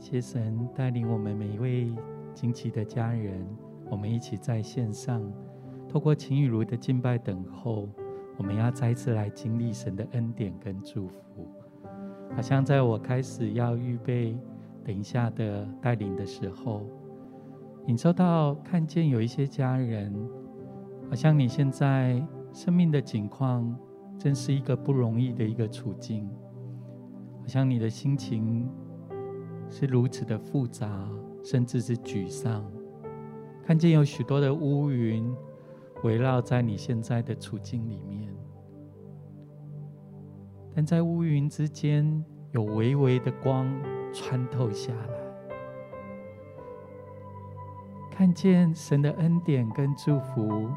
谢神带领我们每一位惊奇的家人，我们一起在线上，透过晴雨如的敬拜等候，我们要再次来经历神的恩典跟祝福。好像在我开始要预备等一下的带领的时候，你收到看见有一些家人，好像你现在生命的境况，真是一个不容易的一个处境，好像你的心情。是如此的复杂，甚至是沮丧。看见有许多的乌云围绕在你现在的处境里面，但在乌云之间有微微的光穿透下来。看见神的恩典跟祝福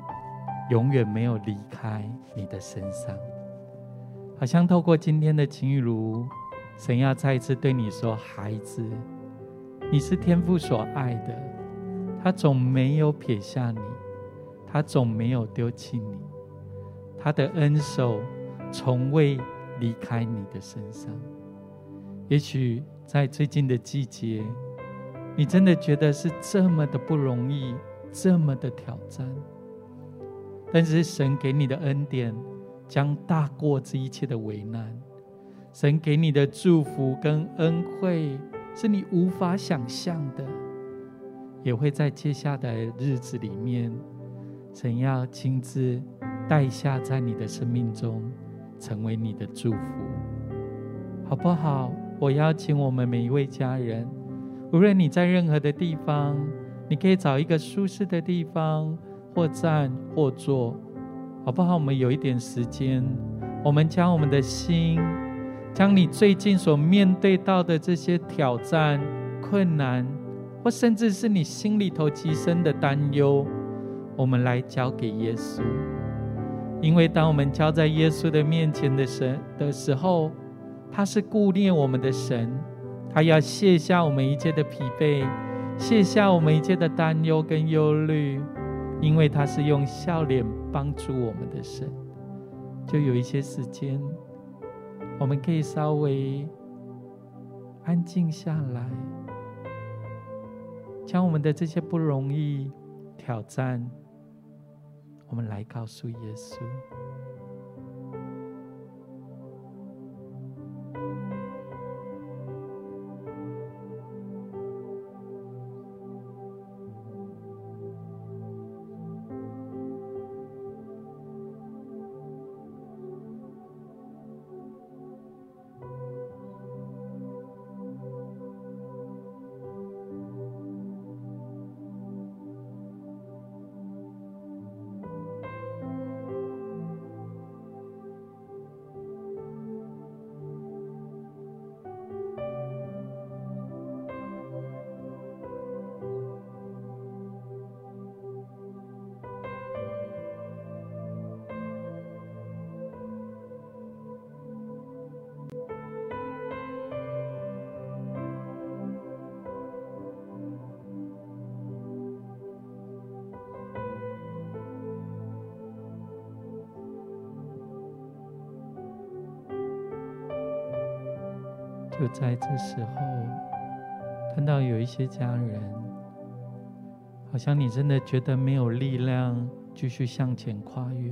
永远没有离开你的身上，好像透过今天的晴雨如。神要再一次对你说：“孩子，你是天父所爱的，他总没有撇下你，他总没有丢弃你，他的恩手从未离开你的身上。也许在最近的季节，你真的觉得是这么的不容易，这么的挑战，但是神给你的恩典将大过这一切的危难。”神给你的祝福跟恩惠，是你无法想象的，也会在接下来的日子里面，神要亲自带下在你的生命中，成为你的祝福，好不好？我邀请我们每一位家人，无论你在任何的地方，你可以找一个舒适的地方，或站或坐，好不好？我们有一点时间，我们将我们的心。将你最近所面对到的这些挑战、困难，或甚至是你心里头极深的担忧，我们来交给耶稣。因为当我们交在耶稣的面前的神的时候，他是顾念我们的神，他要卸下我们一切的疲惫，卸下我们一切的担忧跟忧虑，因为他是用笑脸帮助我们的神。就有一些时间。我们可以稍微安静下来，将我们的这些不容易挑战，我们来告诉耶稣。在这时候，看到有一些家人，好像你真的觉得没有力量继续向前跨越，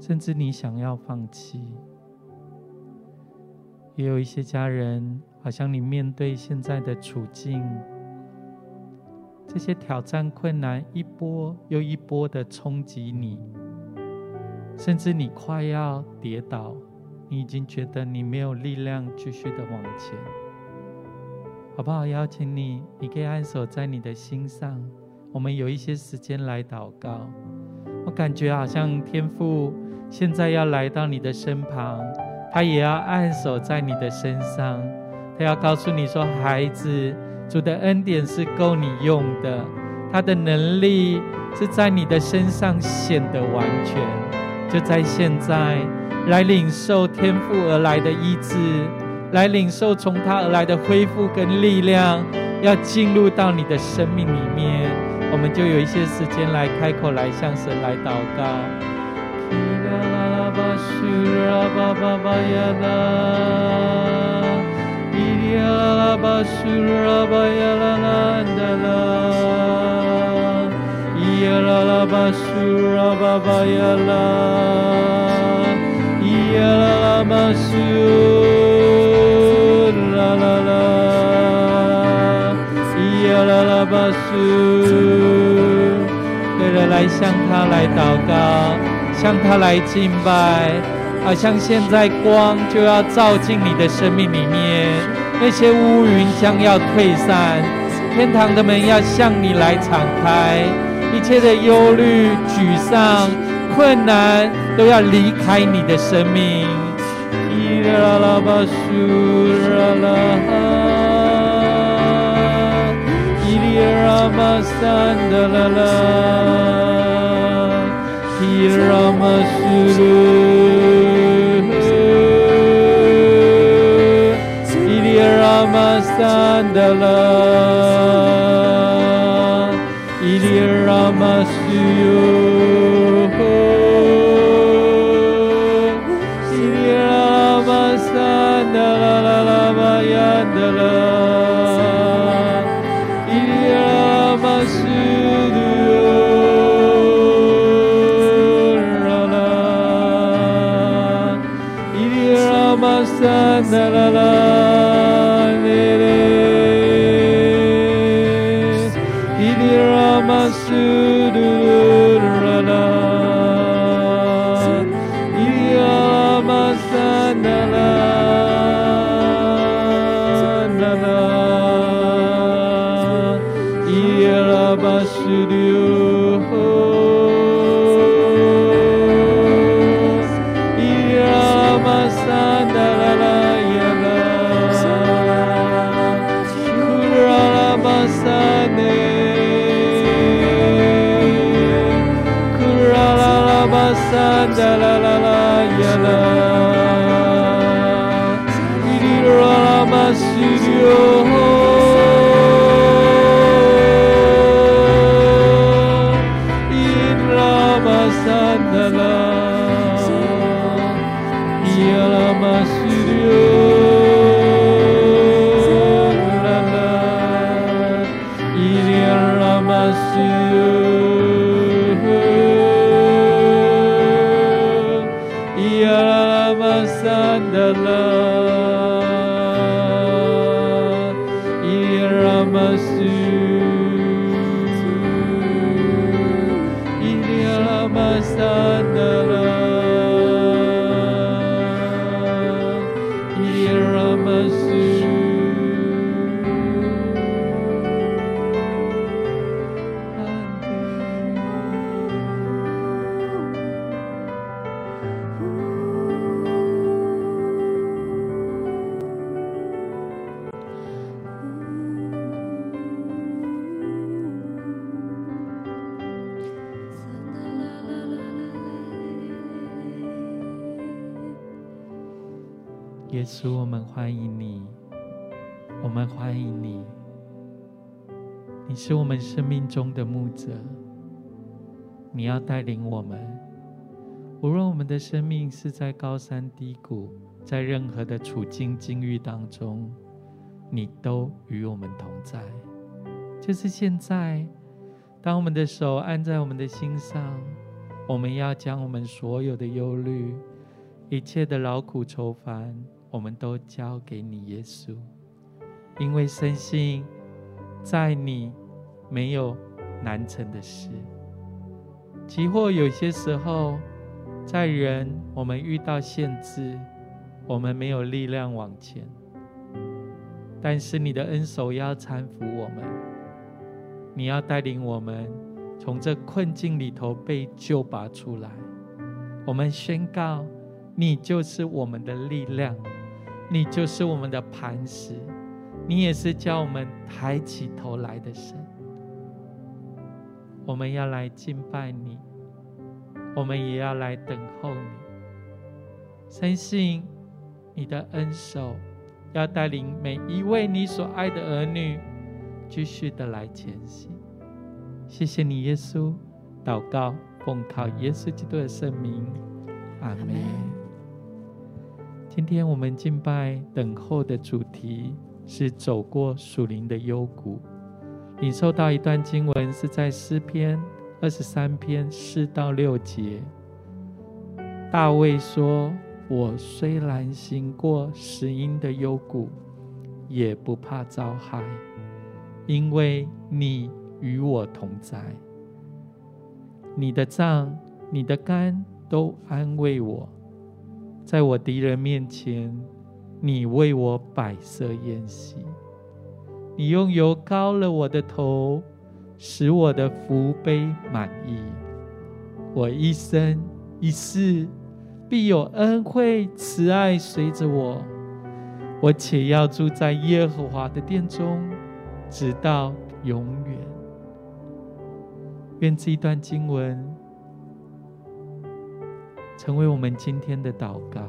甚至你想要放弃。也有一些家人，好像你面对现在的处境，这些挑战困难一波又一波的冲击你，甚至你快要跌倒。你已经觉得你没有力量继续的往前，好不好？邀请你，你可以按手在你的心上。我们有一些时间来祷告。我感觉好像天父现在要来到你的身旁，他也要按手在你的身上。他要告诉你说：“孩子，主的恩典是够你用的，他的能力是在你的身上显得完全，就在现在。”来领受天父而来的医治，来领受从他而来的恢复跟力量，要进入到你的生命里面，我们就有一些时间来开口来向神来祷告。啦啦，巴苏啦巴巴呀啦，咿呀啦啦巴苏啦啦啦，咿呀啦啦巴苏。对了，来向他来祷告，向他来敬拜。好像现在光就要照进你的生命里面，那些乌云将要退散，天堂的门要向你来敞开，一切的忧虑、沮丧、困难都要离开你的生命。伊拉拉巴苏拉拉哈，伊里拉玛桑德拉拉，伊拉玛苏鲁。玛桑德拉，伊里拉玛苏哟，耶稣，我们欢迎你，我们欢迎你。你是我们生命中的牧者，你要带领我们。无论我们的生命是在高山低谷，在任何的处境境遇当中，你都与我们同在。就是现在，当我们的手按在我们的心上，我们要将我们所有的忧虑、一切的劳苦愁烦。我们都交给你，耶稣，因为深信在你没有难成的事。即或有些时候，在人我们遇到限制，我们没有力量往前，但是你的恩手要搀扶我们，你要带领我们从这困境里头被救拔出来。我们宣告，你就是我们的力量。你就是我们的磐石，你也是叫我们抬起头来的神。我们要来敬拜你，我们也要来等候你。相信你的恩手要带领每一位你所爱的儿女，继续的来前行。谢谢你，耶稣。祷告，奉靠耶稣基督的圣名，阿门。今天我们敬拜等候的主题，是走过属灵的幽谷。领受到一段经文，是在诗篇二十三篇四到六节。大卫说：“我虽然行过死荫的幽谷，也不怕遭害，因为你与我同在。你的杖、你的竿都安慰我。在我敌人面前，你为我摆设筵席。你用油膏了我的头，使我的福杯满溢。我一生一世。”必有恩惠慈爱随着我，我且要住在耶和华的殿中，直到永远。愿这一段经文成为我们今天的祷告。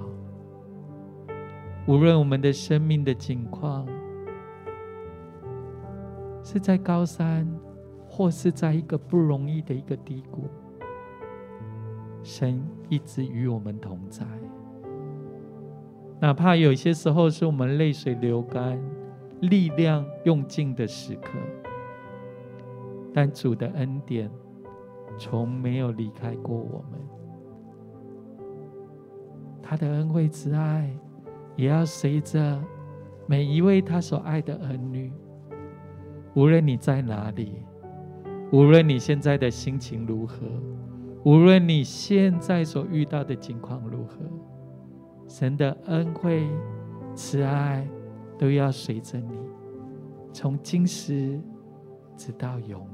无论我们的生命的境况是在高山，或是在一个不容易的一个低谷。神一直与我们同在，哪怕有些时候是我们泪水流干、力量用尽的时刻，但主的恩典从没有离开过我们。他的恩惠慈爱也要随着每一位他所爱的儿女，无论你在哪里，无论你现在的心情如何。无论你现在所遇到的境况如何，神的恩惠、慈爱都要随着你，从今时直到永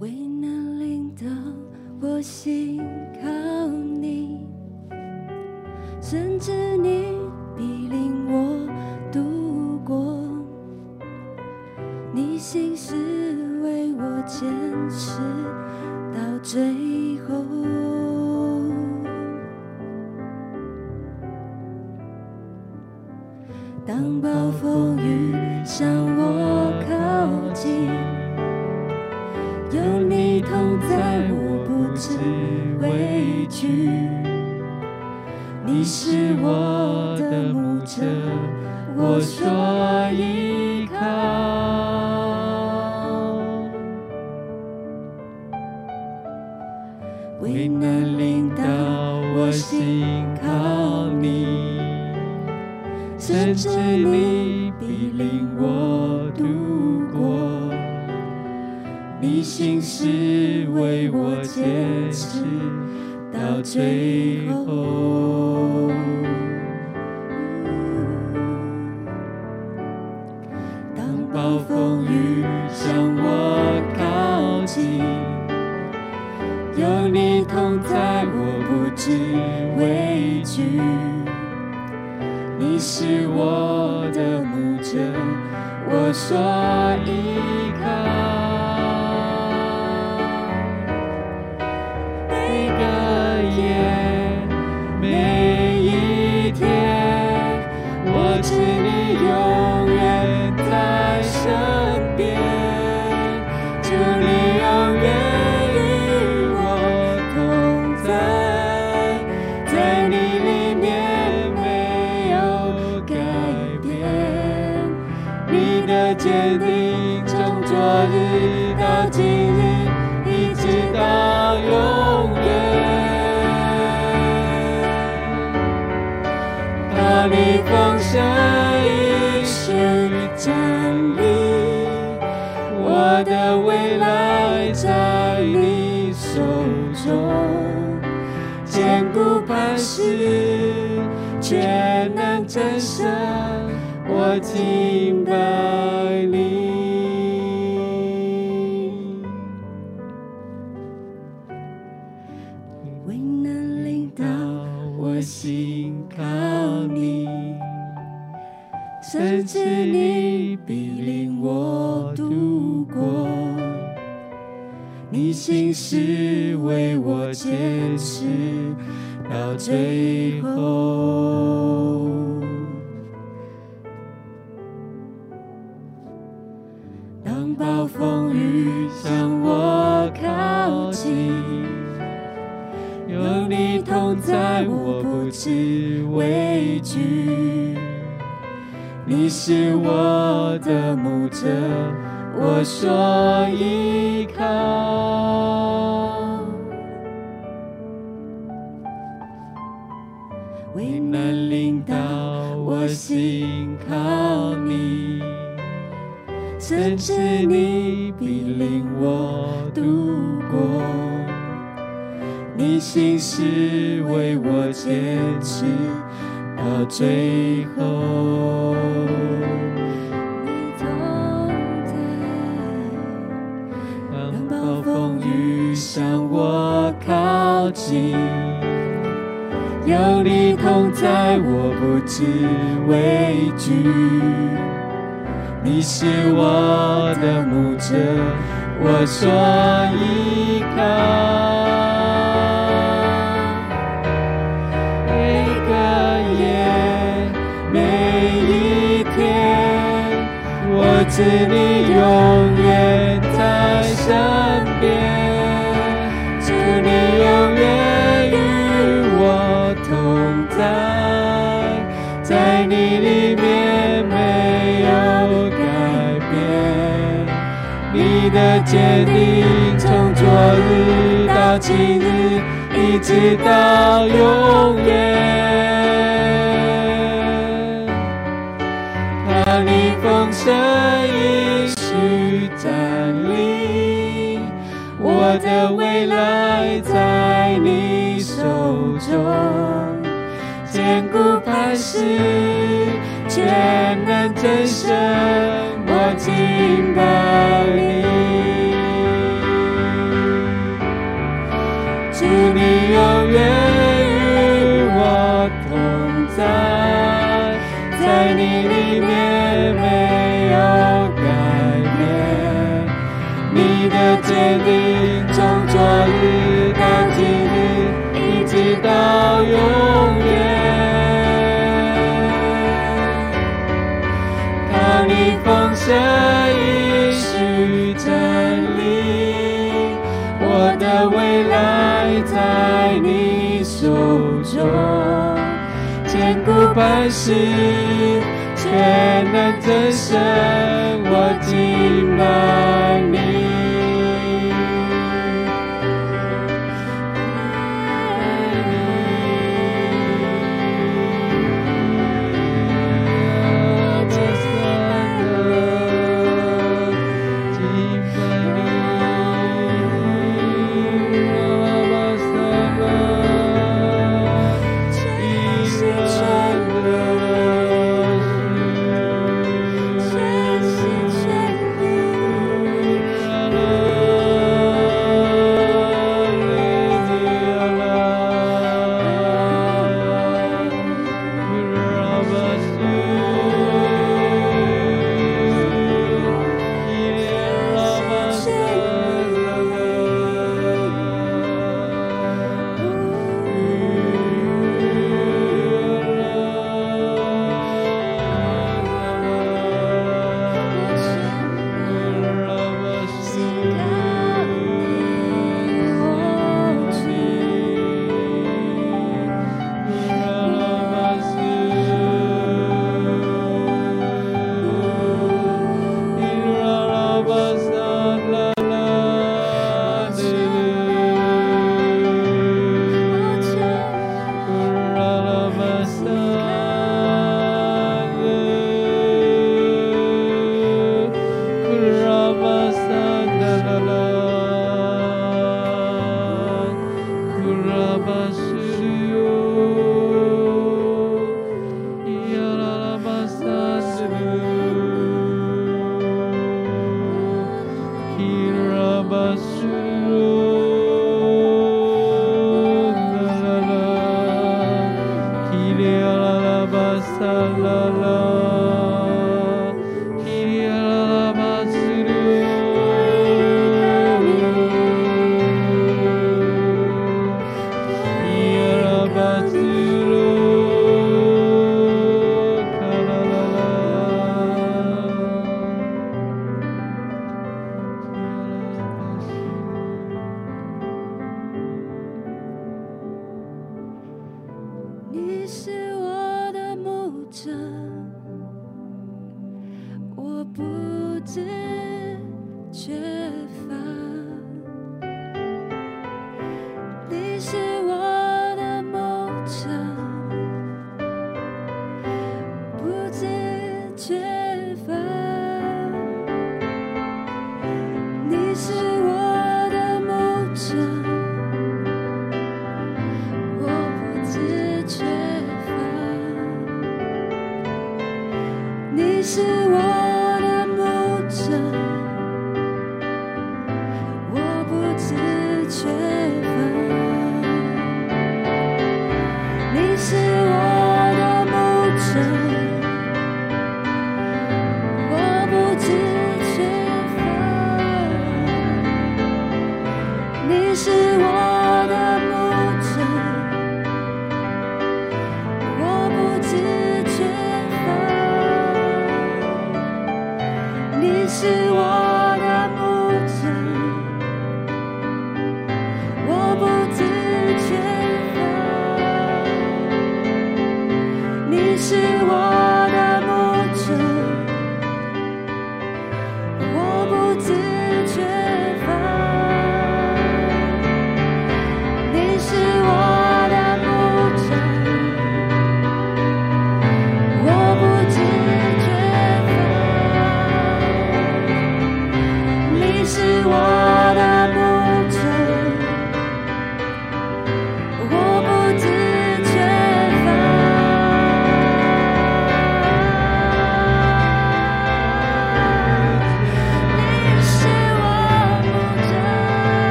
远。为能领导我心靠你，甚至这一世站立，我的未来在你手中，坚固磐石，却能战胜我听摆。心。有你同在，我不知畏惧。你是我的牧者，我所依靠。每个夜，每一天，我知你永远在身坚定从昨日到今日，一直到永远。看你丰盛应许站立，我的未来在你手中。坚固磐石，全能真神，我敬拜你。坚定从昨日到今日，一直到永远。怕你放下一世真理，我的未来在你手中，坚固磐石，全能真神，我敬拜你。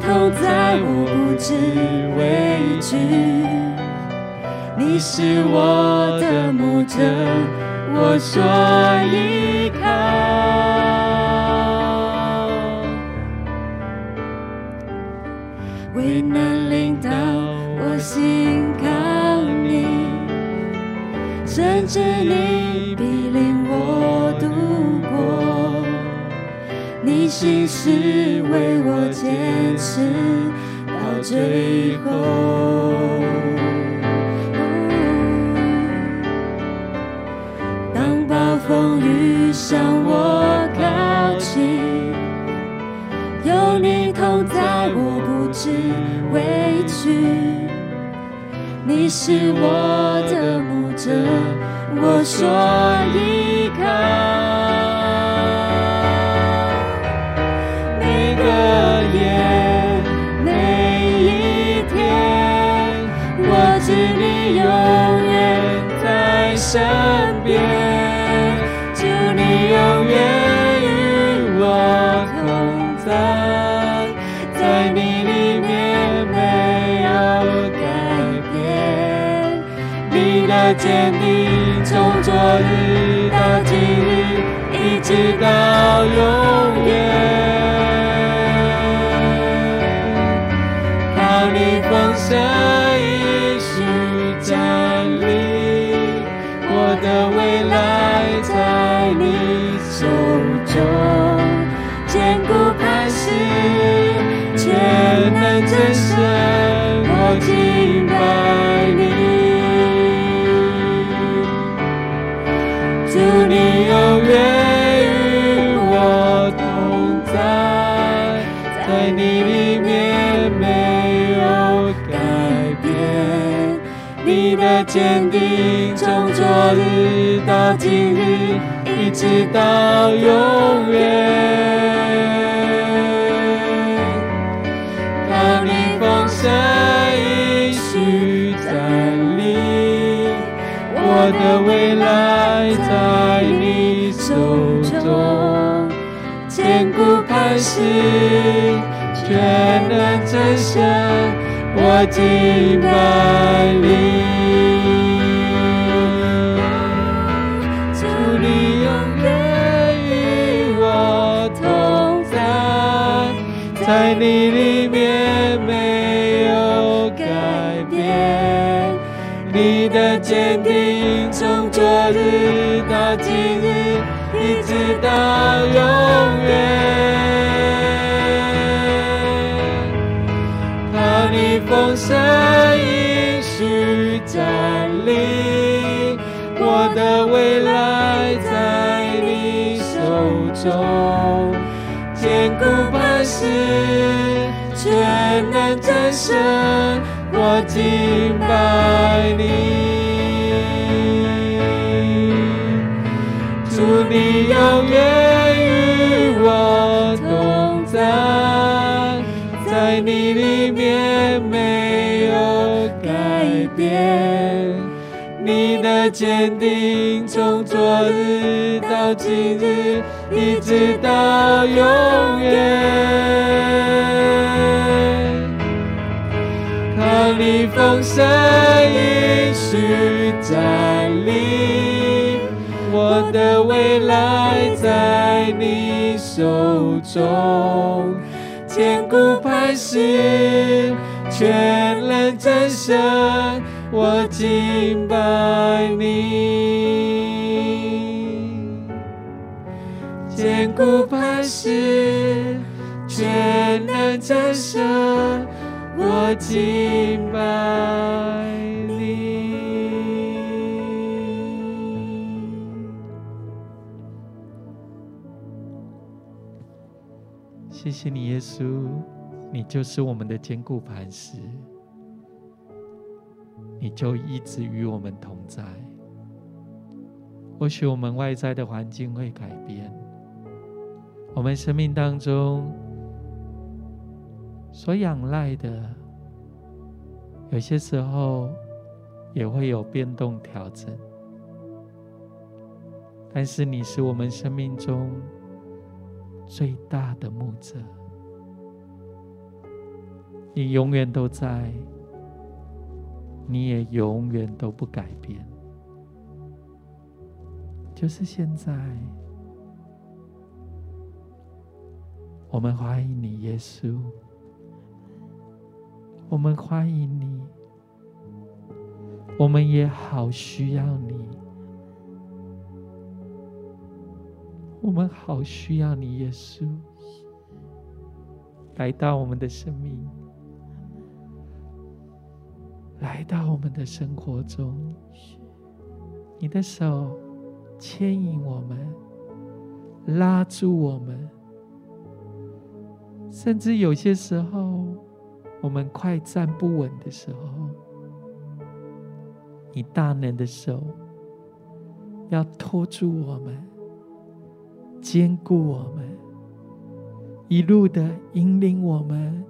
口在我不知畏惧。你是我的牧的，我所依靠。为难领导，我心靠你，甚至你。心事为我坚持到最后。当暴风雨向我靠近，有你同在，我不知畏惧。你是我的牧者，我所一。永远在身边祝你永远与我同在。在你里面没有改变你的坚定从昨日到今日一直到永远。真深我敬拜你祝你永远与我同在在你里面没有改变。你的坚定从昨日到今日一直到永远。我的未来在你手中，坚固磐石，全能战胜。我敬拜你，中，坚固磐石，全能战胜，我敬拜你。祝你永远与我同在，在你里面没有改变。你的坚定从昨日到今日，一直到永远。靠你丰盛应许站立，我的未来在你手中，坚固磐石，全能战胜。我敬拜你，坚固磐石，全能战胜。我敬拜你。谢谢你，耶稣，你就是我们的坚固磐石。你就一直与我们同在。或许我们外在的环境会改变，我们生命当中所仰赖的，有些时候也会有变动调整。但是你是我们生命中最大的牧者，你永远都在。你也永远都不改变，就是现在，我们欢迎你，耶稣，我们欢迎你，我们也好需要你，我们好需要你，耶稣，来到我们的生命。来到我们的生活中，你的手牵引我们，拉住我们，甚至有些时候，我们快站不稳的时候，你大能的手要托住我们，坚固我们，一路的引领我们，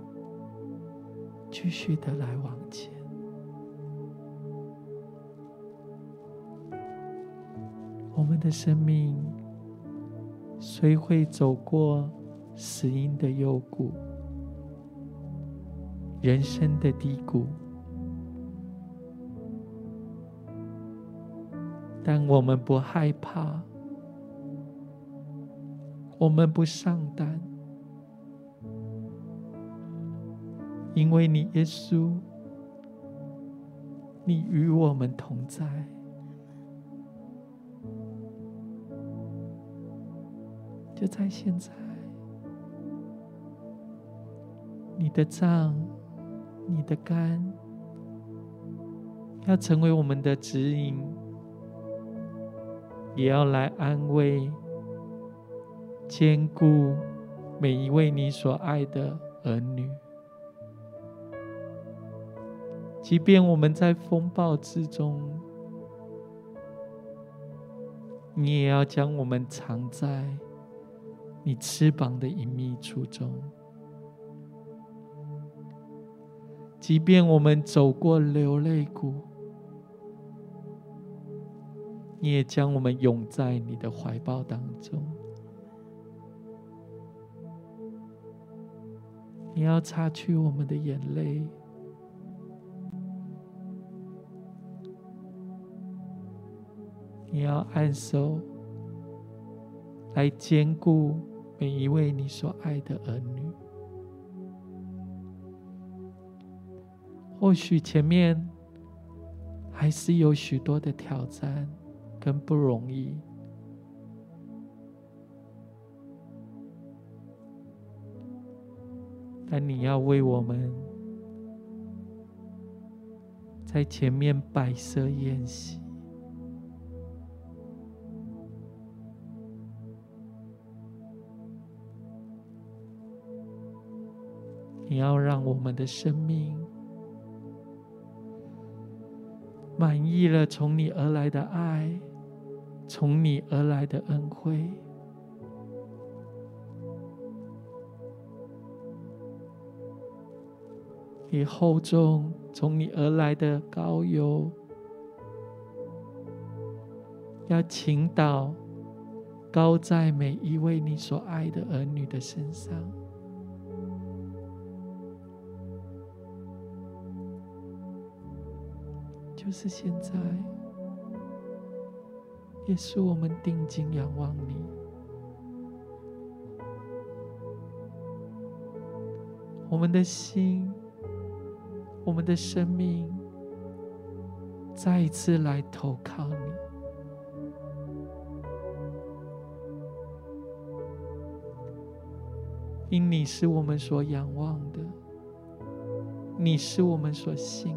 继续的来往前。我们的生命虽会走过死因的幽谷、人生的低谷，但我们不害怕，我们不上当，因为你耶稣，你与我们同在。就在现在，你的脏、你的肝，要成为我们的指引，也要来安慰、兼顾每一位你所爱的儿女。即便我们在风暴之中，你也要将我们藏在你翅膀的隐秘处中。即便我们走过流泪谷，你也将我们拥在你的怀抱当中。你要擦去我们的眼泪。你要按手来坚固每一位你所爱的儿女。或许前面还是有许多的挑战跟不容易，但你要为我们在前面摆设宴席。你要让我们的生命满意了从你而来的爱，从你而来的恩惠，你厚重从你而来的高油，要倾倒高在每一位你所爱的儿女的身上。就是现在，也是我们定睛仰望你，我们的心，我们的生命，再一次来投靠你，因你是我们所仰望的，你是我们所信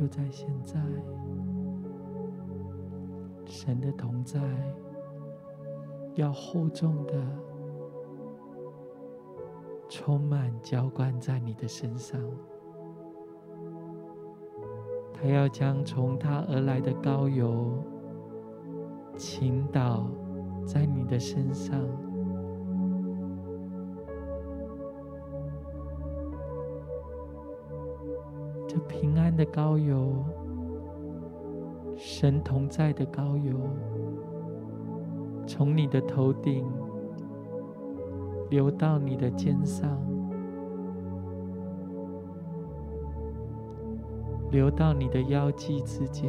就在现在，神的同在要厚重的充满浇灌在你的身上，他要将从他而来的膏油倾倒在你的身上。平安的膏油，神同在的膏油，从你的头顶流到你的肩上，流到你的腰际之间，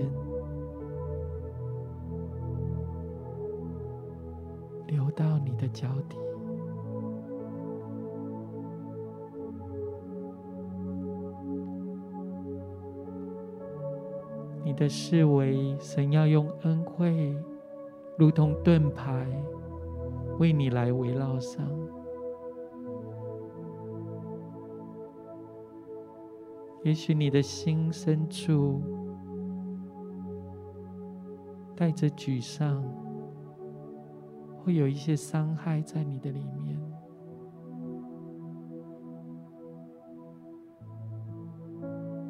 流到你的脚底。的视为神要用恩惠，如同盾牌，为你来围绕上。也许你的心深处带着沮丧，会有一些伤害在你的里面。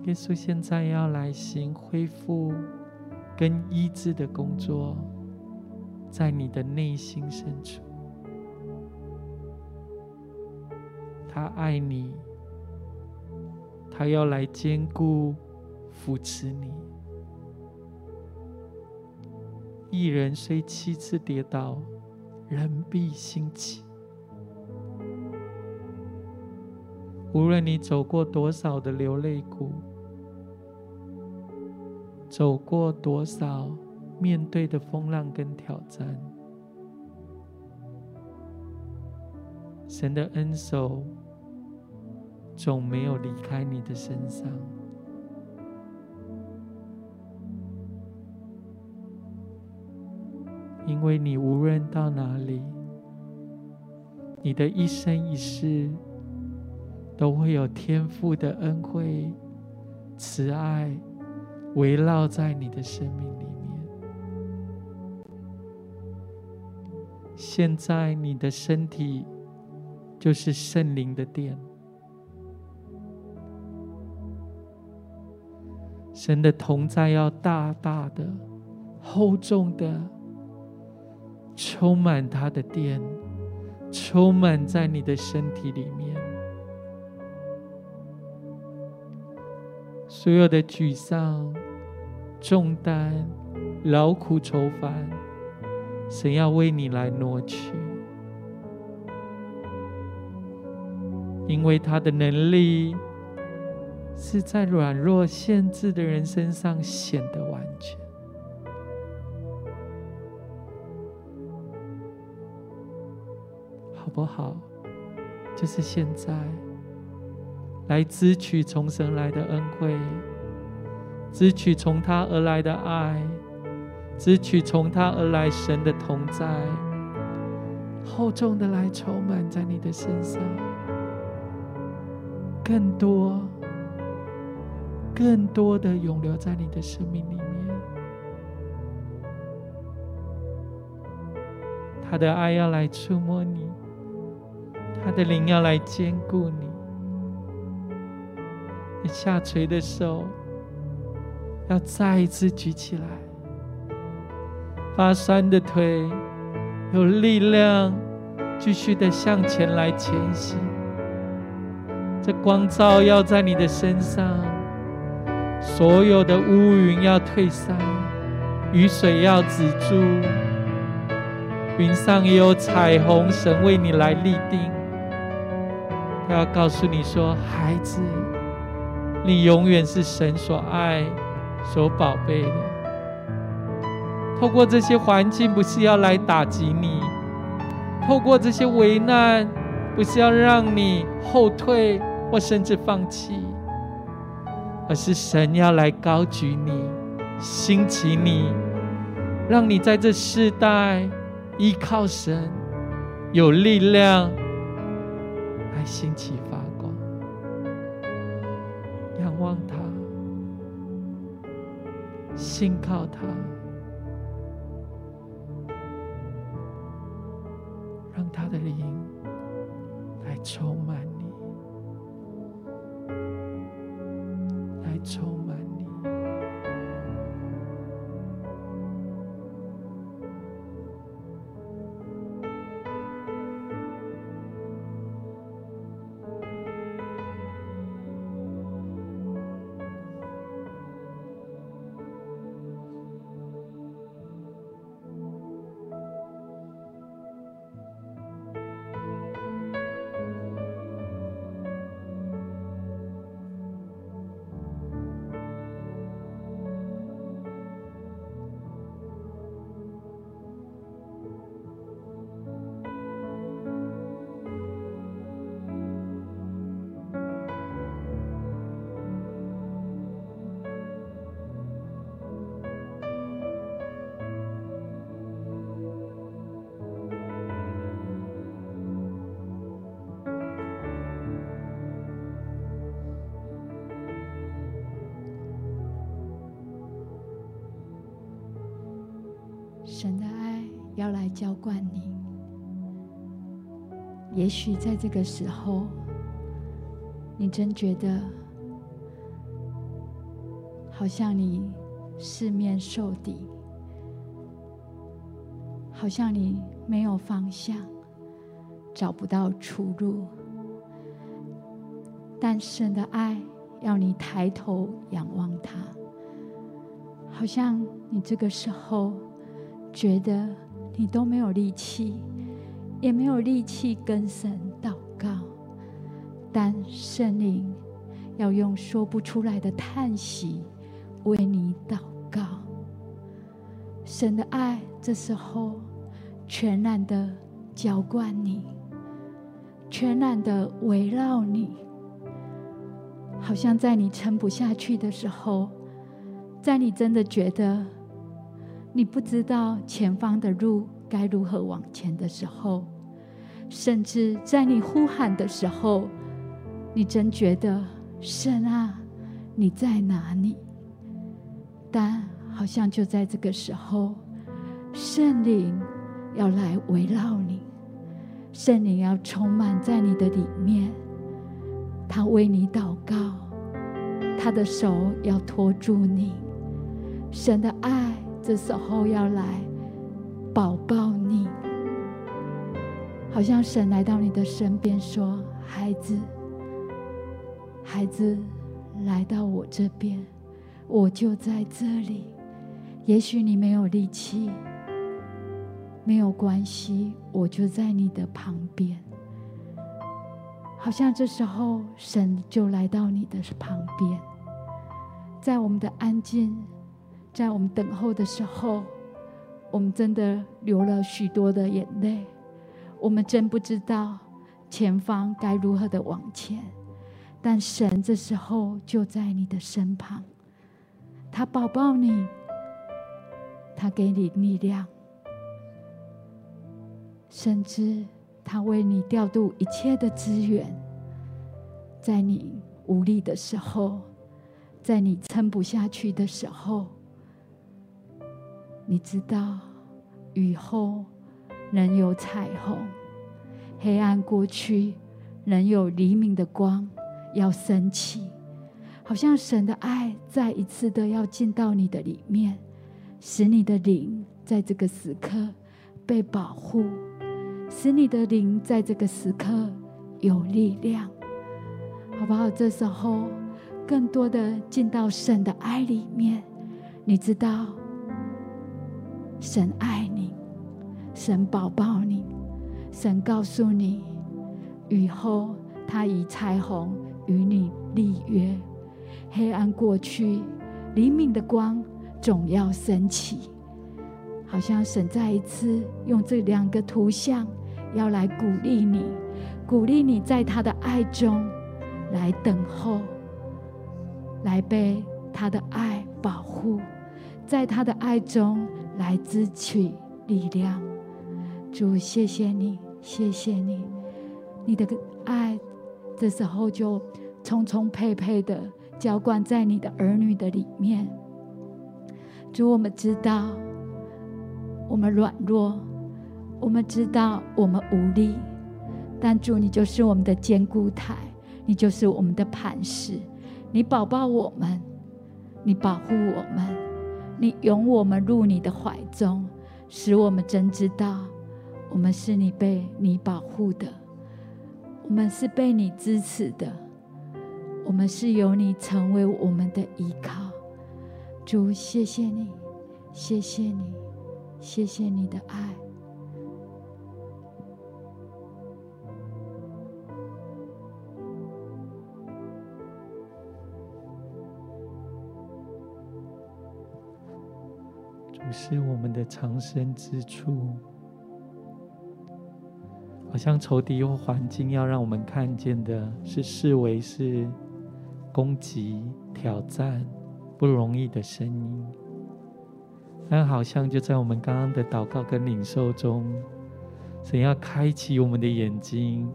耶稣现在要来行恢复跟医治的工作，在你的内心深处。他爱你，他要来坚固、扶持你。一人虽七次跌倒，仍必兴起。无论你走过多少的流泪谷，走过多少面对的风浪跟挑战，神的恩手总没有离开你的身上，因为你无论到哪里，你的一生一世。都会有天父的恩惠、慈爱围绕在你的生命里面。现在你的身体就是圣灵的殿，神的同在要大大的、厚重的充满他的殿，充满在你的身体里面。所有的沮丧、重担、劳苦愁烦，神要为你来挪去，因为他的能力是在软弱、限制的人身上显得完全，好不好？就是现在。来支取从神来的恩惠，支取从他而来的爱，支取从他而来神的同在，厚重的来充满在你的身上，更多、更多的永留在你的生命里面。他的爱要来触摸你，他的灵要来坚固你。你下垂的手要再一次举起来，发酸的腿有力量，继续的向前来前行。这光照要在你的身上，所有的乌云要退散，雨水要止住，云上也有彩虹，神为你来立定。他要告诉你说，孩子。你永远是神所爱、所宝贝的。透过这些环境，不是要来打击你；透过这些危难，不是要让你后退或甚至放弃，而是神要来高举你、兴起你，让你在这世代依靠神，有力量来兴起发。信靠他，让他的灵来充满你，来充。神的爱要来浇灌你。也许在这个时候，你真觉得好像你四面受敌，好像你没有方向，找不到出路。但神的爱要你抬头仰望他，好像你这个时候觉得你都没有力气，也没有力气跟神祷告，但圣灵要用说不出来的叹息为你祷告。神的爱这时候全然的浇灌你，全然的围绕你，好像在你撑不下去的时候，在你真的觉得你不知道前方的路该如何往前的时候，甚至在你呼喊的时候，你真觉得神啊，你在哪里？但好像就在这个时候，圣灵要来围绕你，圣灵要充满在你的里面，他为你祷告，他的手要托住你，神的爱这时候要来抱抱你，好像神来到你的身边说：“孩子，孩子，来到我这边，我就在这里。”也许你没有力气，没有关系，我就在你的旁边。好像这时候神就来到你的旁边，在我们的安静，在我们等候的时候，我们真的流了许多的眼泪，我们真不知道前方该如何的往前，但神这时候就在你的身旁，他抱抱你。他给你力量，甚至他为你调度一切的资源，在你无力的时候，在你撑不下去的时候，你知道雨后仍有彩虹，黑暗过去仍有黎明的光要升起，好像神的爱再一次的要进到你的里面。使你的灵在这个时刻被保护，使你的灵在这个时刻有力量，好不好？这时候更多的进到神的爱里面，你知道，神爱你，神保抱你，神告诉你，雨后他以彩虹与你立约，黑暗过去，黎明的光。总要升起，好像神再一次用这两个图像，要来鼓励你，鼓励你在他的爱中来等候，来被他的爱保护，在他的爱中来支取力量。主，谢谢你，谢谢你，你的爱这时候就充充沛沛的浇灌在你的儿女的里面。主，我们知道我们软弱，我们知道我们无力，但主，你就是我们的坚固台，你就是我们的磐石，你保抱我们，你保护我们，你拥我们入你的怀中，使我们真知道我们是你被你保护的，我们是被你支持的，我们是由你成为我们的依靠。主，谢谢你，谢谢你，谢谢你的爱。是我们的藏身之处，好像仇敌或环境要让我们看见的是视为是攻击、挑战。不容易的声音，但好像就在我们刚刚的祷告跟领受中，神要开启我们的眼睛，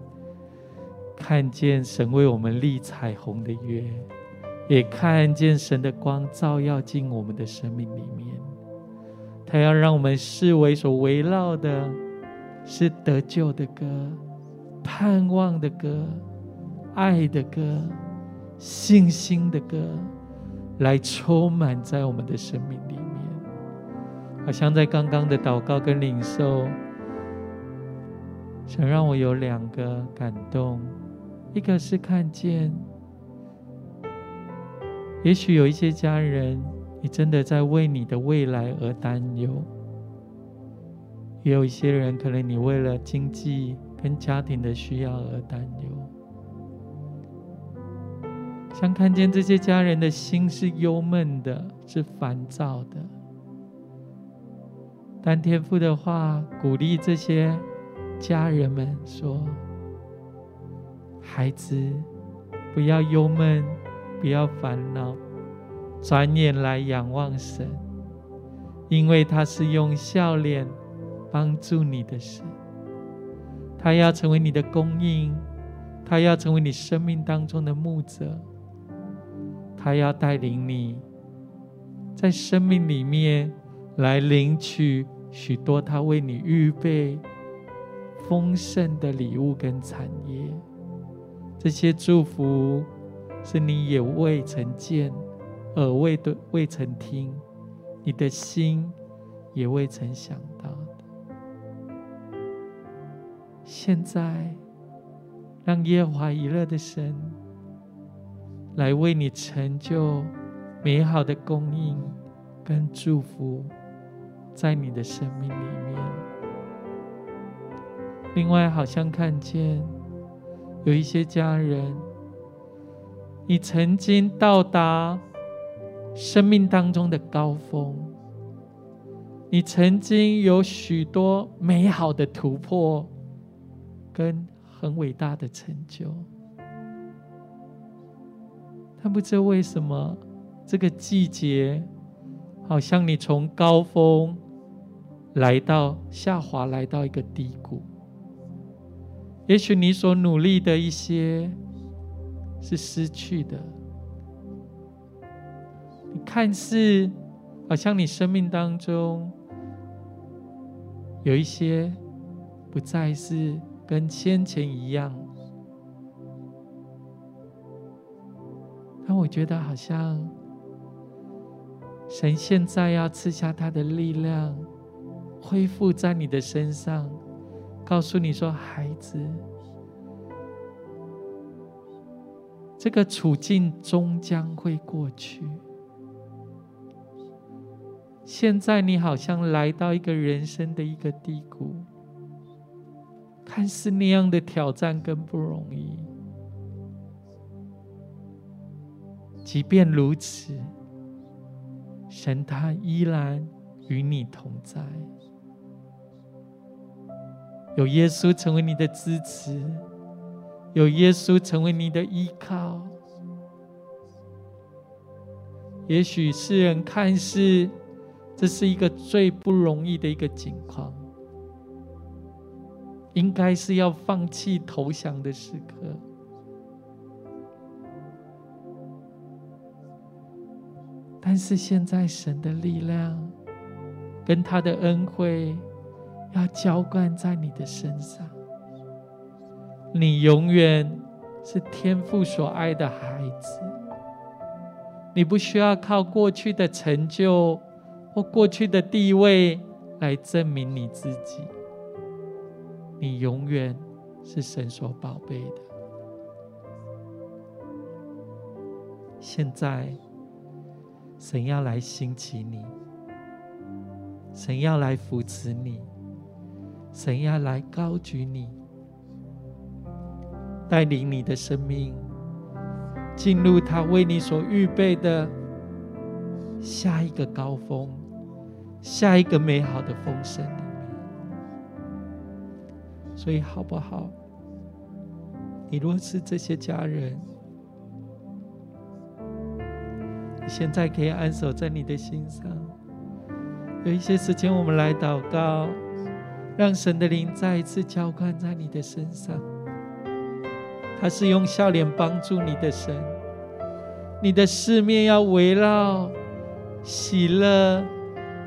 看见神为我们立彩虹的约，也看见神的光照耀进我们的生命里面。他要让我们视为所围绕的，是得救的歌、盼望的歌、爱的歌、信心的歌。来充满在我们的生命里面，好像在刚刚的祷告跟领受，想让我有两个感动，一个是看见，也许有一些家人，你真的在为你的未来而担忧；也有一些人，可能你为了经济跟家庭的需要而担忧。像看见这些家人的心是忧闷的，是烦躁的。但天父的话鼓励这些家人们说：“孩子，不要忧闷，不要烦恼，转眼来仰望神，因为他是用笑脸帮助你的神。他要成为你的供应，他要成为你生命当中的牧者，他要带领你在生命里面来领取。”许多他为你预备丰盛的礼物跟产业，这些祝福是你也未曾见，耳未的未曾听，你的心也未曾想到。现在，让耶和华以勒的神来为你成就美好的供应跟祝福。在你的生命里面，另外好像看见有一些家人，你曾经到达生命当中的高峰，你曾经有许多美好的突破跟很伟大的成就，但不知为什么这个季节，好像你从高峰。来到下滑，来到一个低谷。也许你所努力的一些是失去的，看似好像你生命当中有一些不再是跟先前一样，但我觉得好像神现在要赐下他的力量。恢复在你的身上，告诉你说：“孩子，这个处境终将会过去。现在你好像来到一个人生的一个低谷，看似那样的挑战更不容易。即便如此，神他依然与你同在。”有耶稣成为你的支持，有耶稣成为你的依靠。也许世人看似这是一个最不容易的一个境况，应该是要放弃投降的时刻。但是现在神的力量跟他的恩惠。要浇灌在你的身上，你永远是天父所爱的孩子。你不需要靠过去的成就或过去的地位来证明你自己。你永远是神所宝贝的。现在，神要来兴起你，神要来扶持你。神要来高举你，带领你的生命进入他为你所预备的下一个高峰，下一个美好的丰盛里面。所以，好不好？你若是这些家人，你现在可以安守在你的心上。有一些时间，我们来祷告。让神的灵再一次浇灌在你的身上，他是用笑脸帮助你的神。你的四面要围绕喜乐、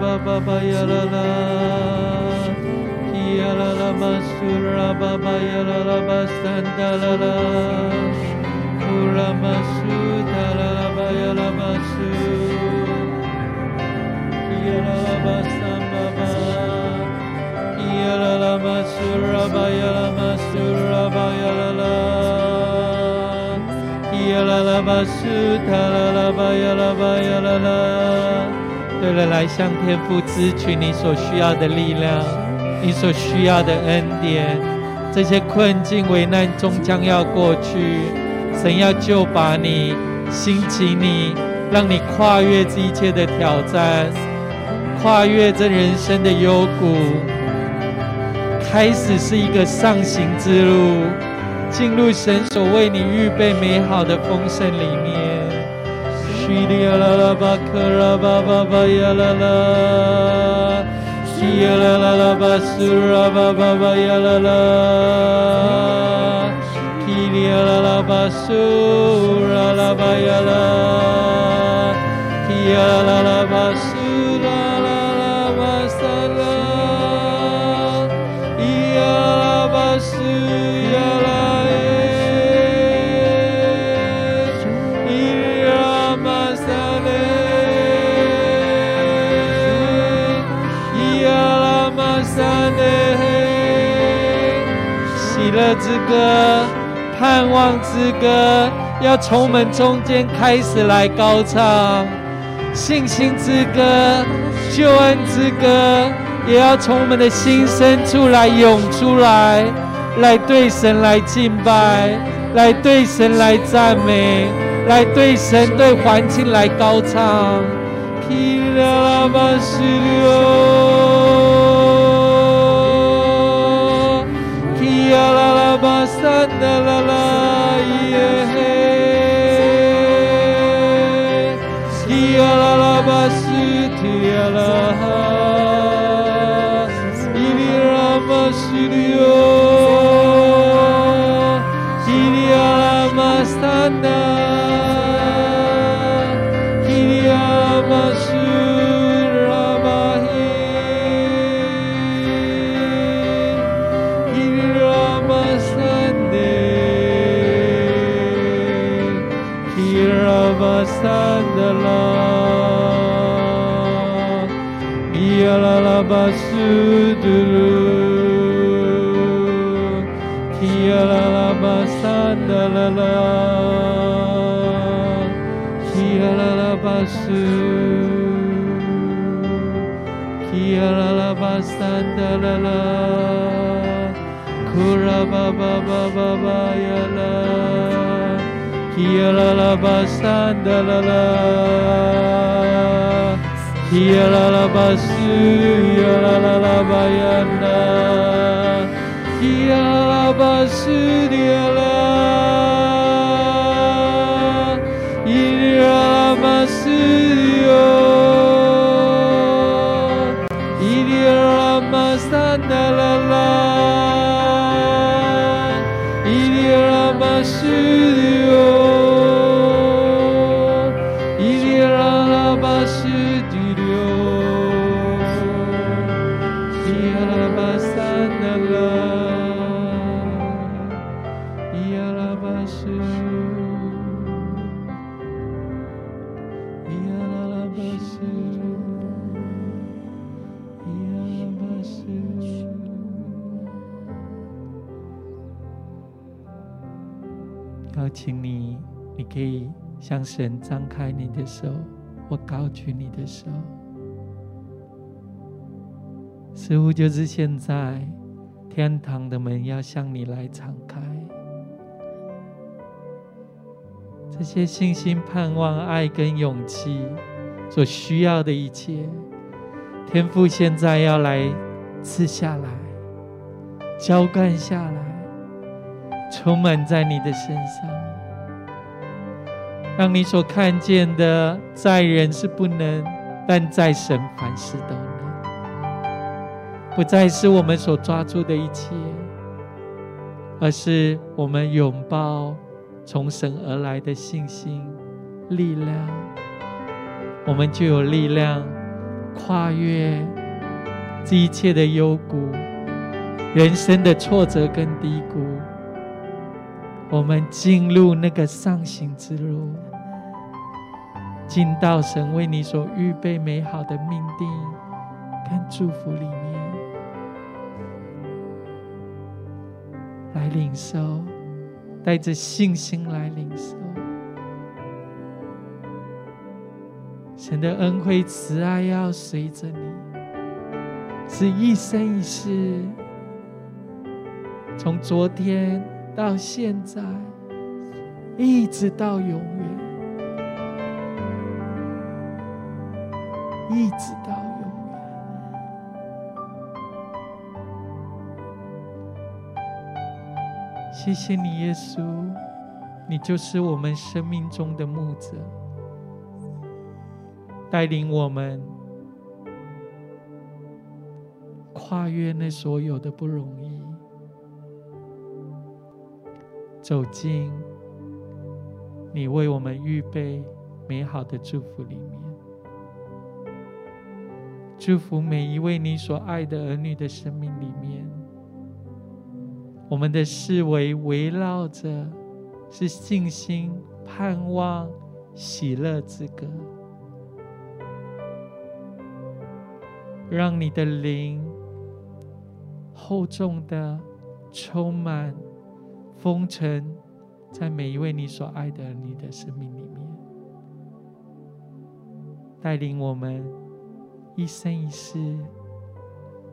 ba ba ba ya la la ya la la masura ba ba ya la la ba standa la la ura masu da la la ba ya la masu ya la la ba stamba ba ya la la masura ba ya la masura ba ya la la ya la la basu da la la ba ya la ba ya la la 为了，来向天父支取你所需要的力量，你所需要的恩典。这些困境、危难终将要过去，神要救拔你，兴起你，让你跨越这一切的挑战，跨越这人生的幽谷，开始是一个上行之路，进入神所为你预备美好的丰盛里面。唏哩啦啦巴克拉巴巴巴呀啦啦，唏啦啦啦巴苏拉巴巴巴呀啦啦，唏哩歌，盼望之歌，要从我们中间开始来高唱；信心之歌，救恩之歌，也要从我们的心深处来涌出来，来对神来敬拜，来对神来赞美，来对神对环境来高唱。达巴苏，伊亚拉拉巴萨德拉拉，库拉巴巴巴巴巴亚拉。咿啦啦巴山的啦啦，咿啦啦巴苏咿啦啦啦向神张开你的手，或高举你的手。似乎就是现在，天堂的门要向你来敞开。这些信心、盼望、爱跟勇气所需要的一切，天父现在要来赐下来，浇灌下来。充满在你的身上，让你所看见的，在人是不能，但在神凡事都能。不再是我们所抓住的一切，而是我们拥抱从神而来的信心、力量，我们就有力量跨越这一切的幽谷、人生的挫折跟低谷。我们进入那个上行之路，进到神为你所预备美好的命定跟祝福里面，来领受，带着信心来领受。神的恩惠慈爱要随着你，是一生一世，从昨天。到现在，一直到永远，一直到永远。谢谢你，耶稣，你就是我们生命中的牧者，带领我们跨越那所有的不容易。走进你为我们预备美好的祝福里面，祝福每一位你所爱的儿女的生命里面。我们的四维围绕着是信心、盼望、喜乐之歌，让你的灵厚重的充满。丰盛在每一位你所爱的你的生命里面，带领我们一生一世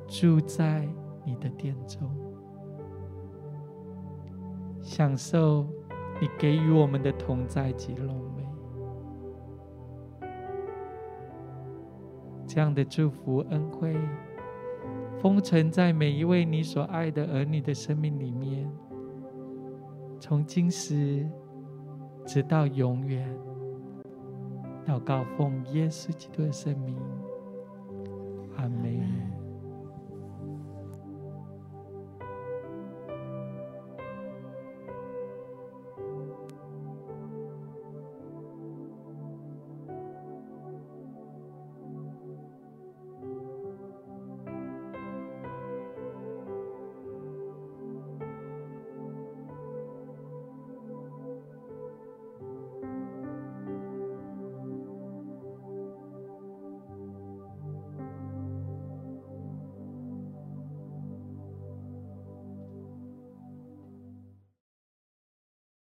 住在你的殿中，享受你给予我们的同在及荣美。这样的祝福恩惠，封存在每一位你所爱的儿女的生命里面。从今时直到永远，祷告奉耶稣基督的圣名，阿门。